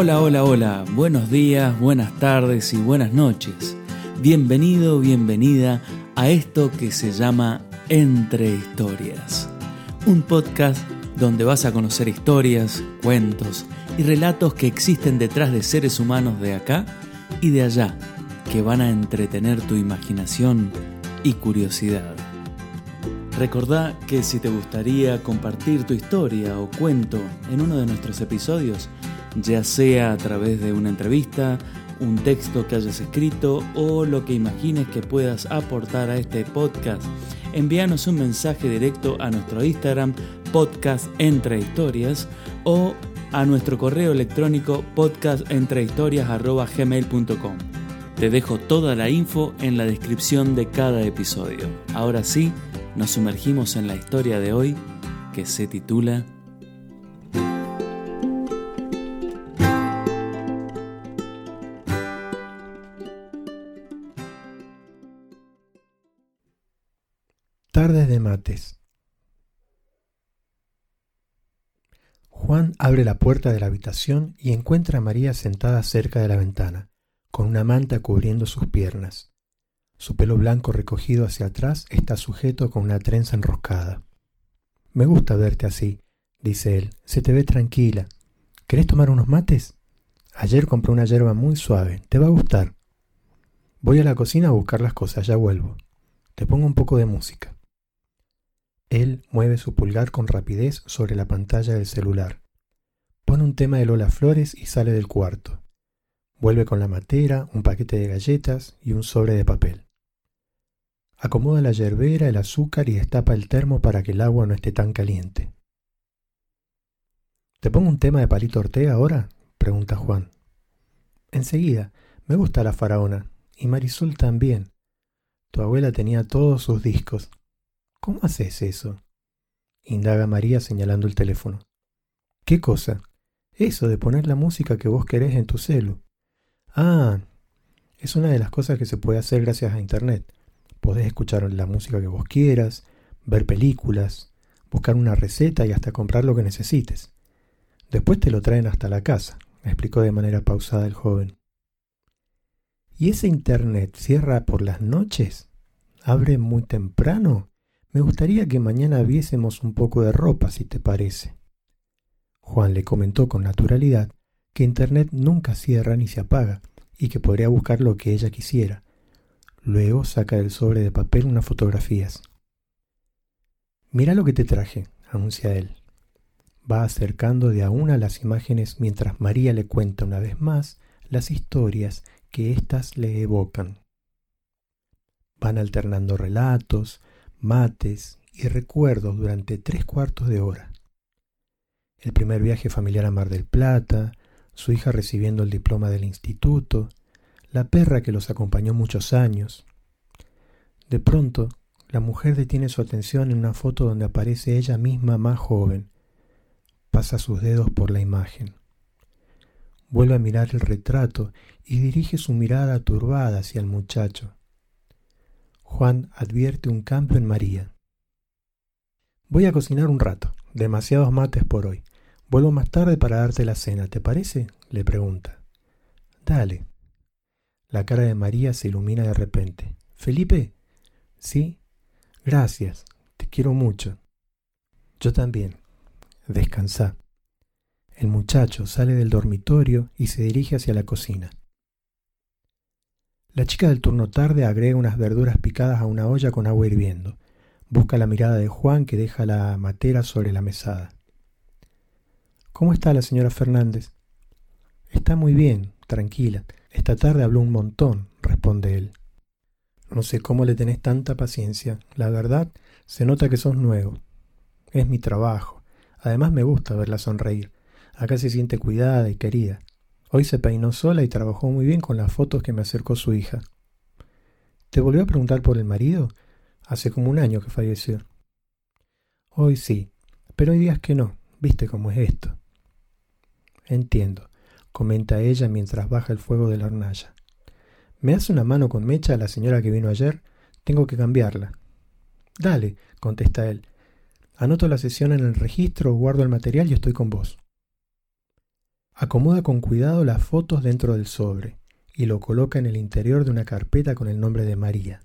Hola, hola, hola, buenos días, buenas tardes y buenas noches. Bienvenido, bienvenida a esto que se llama Entre Historias. Un podcast donde vas a conocer historias, cuentos y relatos que existen detrás de seres humanos de acá y de allá, que van a entretener tu imaginación y curiosidad. Recordá que si te gustaría compartir tu historia o cuento en uno de nuestros episodios, ya sea a través de una entrevista, un texto que hayas escrito o lo que imagines que puedas aportar a este podcast, envíanos un mensaje directo a nuestro Instagram podcast entre historias o a nuestro correo electrónico podcastentrehistorias.gmail.com. Te dejo toda la info en la descripción de cada episodio. Ahora sí, nos sumergimos en la historia de hoy que se titula Tardes de mates. Juan abre la puerta de la habitación y encuentra a María sentada cerca de la ventana, con una manta cubriendo sus piernas. Su pelo blanco recogido hacia atrás está sujeto con una trenza enroscada. Me gusta verte así, dice él. Se te ve tranquila. ¿Querés tomar unos mates? Ayer compré una hierba muy suave. Te va a gustar. Voy a la cocina a buscar las cosas, ya vuelvo. Te pongo un poco de música. Él mueve su pulgar con rapidez sobre la pantalla del celular. Pone un tema de Lola Flores y sale del cuarto. Vuelve con la matera, un paquete de galletas y un sobre de papel. Acomoda la yerbera, el azúcar y destapa el termo para que el agua no esté tan caliente. ¿Te pongo un tema de Palito Ortega ahora? pregunta Juan. Enseguida, me gusta la faraona, y Marisol también. Tu abuela tenía todos sus discos. ¿Cómo haces eso? indaga María señalando el teléfono. ¿Qué cosa? Eso de poner la música que vos querés en tu celu. Ah, es una de las cosas que se puede hacer gracias a Internet. Podés escuchar la música que vos quieras, ver películas, buscar una receta y hasta comprar lo que necesites. Después te lo traen hasta la casa, explicó de manera pausada el joven. ¿Y ese Internet cierra por las noches? ¿Abre muy temprano? Me gustaría que mañana viésemos un poco de ropa, si te parece. Juan le comentó con naturalidad que Internet nunca cierra ni se apaga y que podría buscar lo que ella quisiera. Luego saca del sobre de papel unas fotografías. Mira lo que te traje, anuncia él. Va acercando de a una las imágenes mientras María le cuenta una vez más las historias que éstas le evocan. Van alternando relatos, mates y recuerdos durante tres cuartos de hora. El primer viaje familiar a Mar del Plata, su hija recibiendo el diploma del instituto, la perra que los acompañó muchos años. De pronto, la mujer detiene su atención en una foto donde aparece ella misma más joven. Pasa sus dedos por la imagen. Vuelve a mirar el retrato y dirige su mirada turbada hacia el muchacho. Juan advierte un cambio en María. Voy a cocinar un rato, demasiados mates por hoy. Vuelvo más tarde para darte la cena, ¿te parece? le pregunta. Dale. La cara de María se ilumina de repente. ¿Felipe? Sí. Gracias. Te quiero mucho. Yo también. Descansa. El muchacho sale del dormitorio y se dirige hacia la cocina. La chica del turno tarde agrega unas verduras picadas a una olla con agua hirviendo. Busca la mirada de Juan que deja la matera sobre la mesada. ¿Cómo está la señora Fernández? Está muy bien, tranquila. Esta tarde habló un montón, responde él. No sé cómo le tenés tanta paciencia. La verdad, se nota que sos nuevo. Es mi trabajo. Además me gusta verla sonreír. Acá se siente cuidada y querida. Hoy se peinó sola y trabajó muy bien con las fotos que me acercó su hija. ¿Te volvió a preguntar por el marido? Hace como un año que falleció. Hoy sí, pero hay días que no. ¿Viste cómo es esto? Entiendo, comenta ella mientras baja el fuego de la hornalla. ¿Me hace una mano con mecha a la señora que vino ayer? Tengo que cambiarla. Dale, contesta él. Anoto la sesión en el registro, guardo el material y estoy con vos. Acomoda con cuidado las fotos dentro del sobre y lo coloca en el interior de una carpeta con el nombre de María.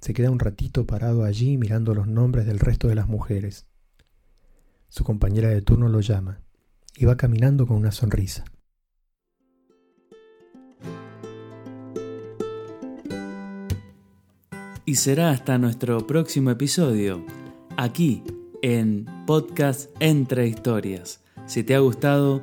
Se queda un ratito parado allí mirando los nombres del resto de las mujeres. Su compañera de turno lo llama y va caminando con una sonrisa. Y será hasta nuestro próximo episodio, aquí en Podcast Entre Historias. Si te ha gustado,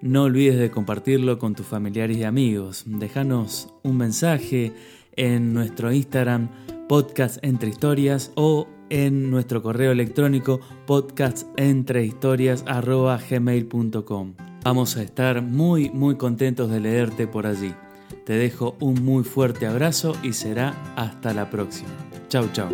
no olvides de compartirlo con tus familiares y amigos. Déjanos un mensaje en nuestro Instagram, Podcast Entre Historias, o en nuestro correo electrónico podcastentrehistorias.gmail.com. Vamos a estar muy muy contentos de leerte por allí. Te dejo un muy fuerte abrazo y será hasta la próxima. Chau chau.